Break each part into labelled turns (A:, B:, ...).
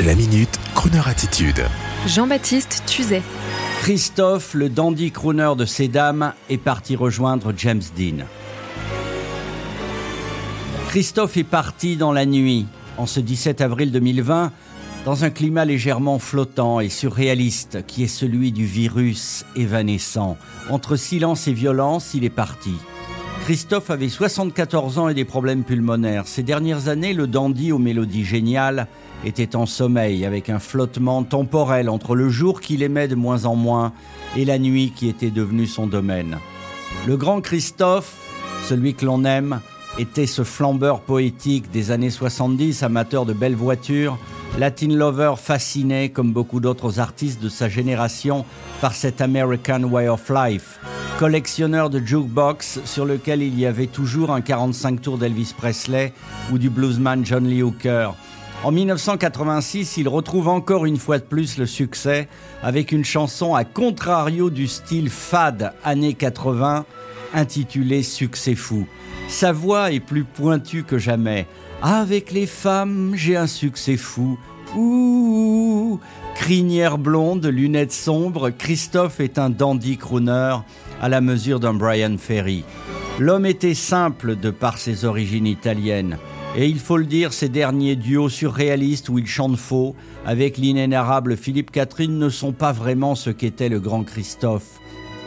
A: La minute, Kroneur attitude.
B: Jean-Baptiste Tuzet.
C: Christophe, le dandy crooner de ces dames, est parti rejoindre James Dean. Christophe est parti dans la nuit, en ce 17 avril 2020, dans un climat légèrement flottant et surréaliste qui est celui du virus évanescent. Entre silence et violence, il est parti. Christophe avait 74 ans et des problèmes pulmonaires. Ces dernières années, le dandy aux mélodies géniales était en sommeil avec un flottement temporel entre le jour qu'il aimait de moins en moins et la nuit qui était devenue son domaine. Le grand Christophe, celui que l'on aime, était ce flambeur poétique des années 70, amateur de belles voitures, Latin lover fasciné, comme beaucoup d'autres artistes de sa génération, par cet American Way of Life, collectionneur de jukebox sur lequel il y avait toujours un 45 tours d'Elvis Presley ou du bluesman John Lee Hooker. En 1986, il retrouve encore une fois de plus le succès avec une chanson à contrario du style fade années 80 intitulée Succès fou. Sa voix est plus pointue que jamais. Avec les femmes, j'ai un succès fou. Ouh, crinière blonde, lunettes sombres, Christophe est un dandy crooner à la mesure d'un Brian Ferry. L'homme était simple de par ses origines italiennes. Et il faut le dire, ces derniers duos surréalistes où il chante faux, avec l'inénarrable Philippe Catherine, ne sont pas vraiment ce qu'était le grand Christophe.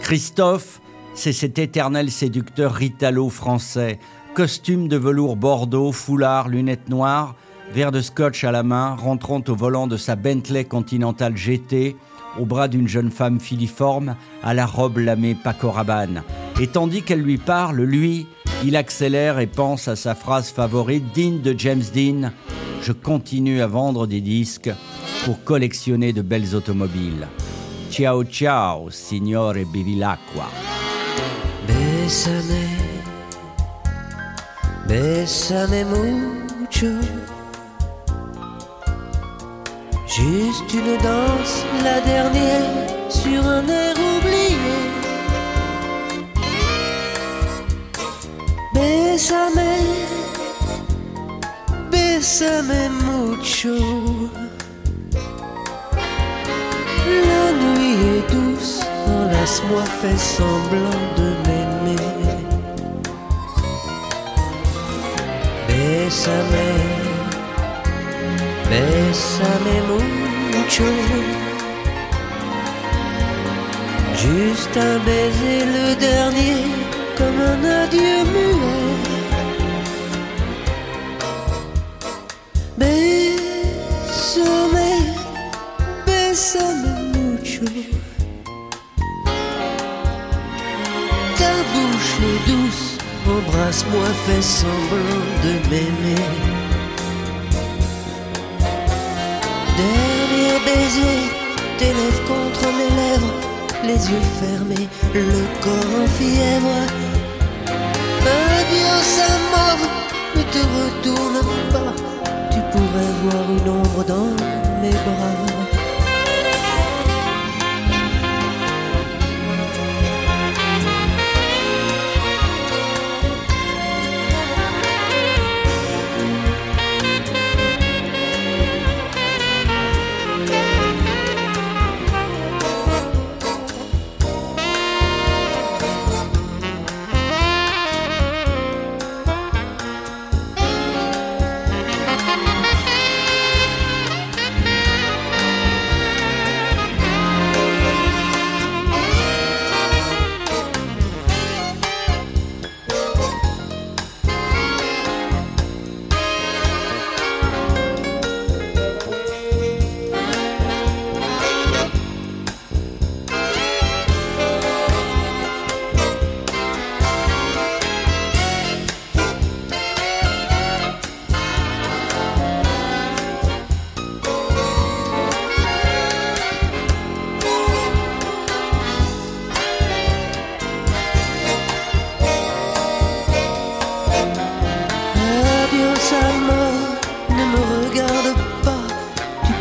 C: Christophe, c'est cet éternel séducteur ritalo français, costume de velours bordeaux, foulard, lunettes noires, verre de scotch à la main, rentrant au volant de sa Bentley Continental GT, au bras d'une jeune femme filiforme, à la robe lamée Paco Rabanne. Et tandis qu'elle lui parle, lui, il accélère et pense à sa phrase favorite, digne de James Dean Je continue à vendre des disques pour collectionner de belles automobiles. Ciao ciao, signore Bevilacqua.
D: Mucho. Juste une danse, la dernière, sur un air oublié. Bésame, bésame mucho. La nuit est douce, enlace-moi, fais semblant de m'aimer. Bésame, bésame mucho. Juste un baiser, le dernier, comme un adieu muet. Bésame, bésame mucho. Ta bouche douce, embrasse-moi, fais semblant de m'aimer. Dernier baiser, tes lèvres contre mes lèvres, les yeux fermés, le corps te retourne pas, tu pourrais voir une ombre dans mes bras.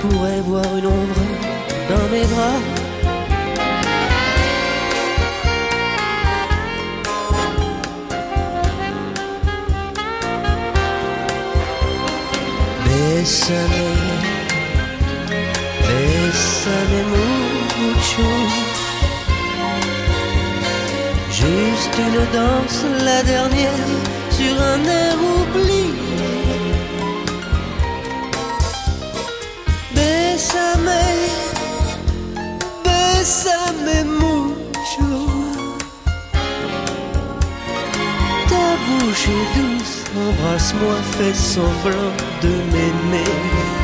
D: Pourrais voir une ombre dans mes bras. Bésame, Bésame mucho. Juste une danse, la dernière, sur un air oublié. Bésame mucho. Ta bouche est douce, embrasse-moi, fais semblant de m'aimer.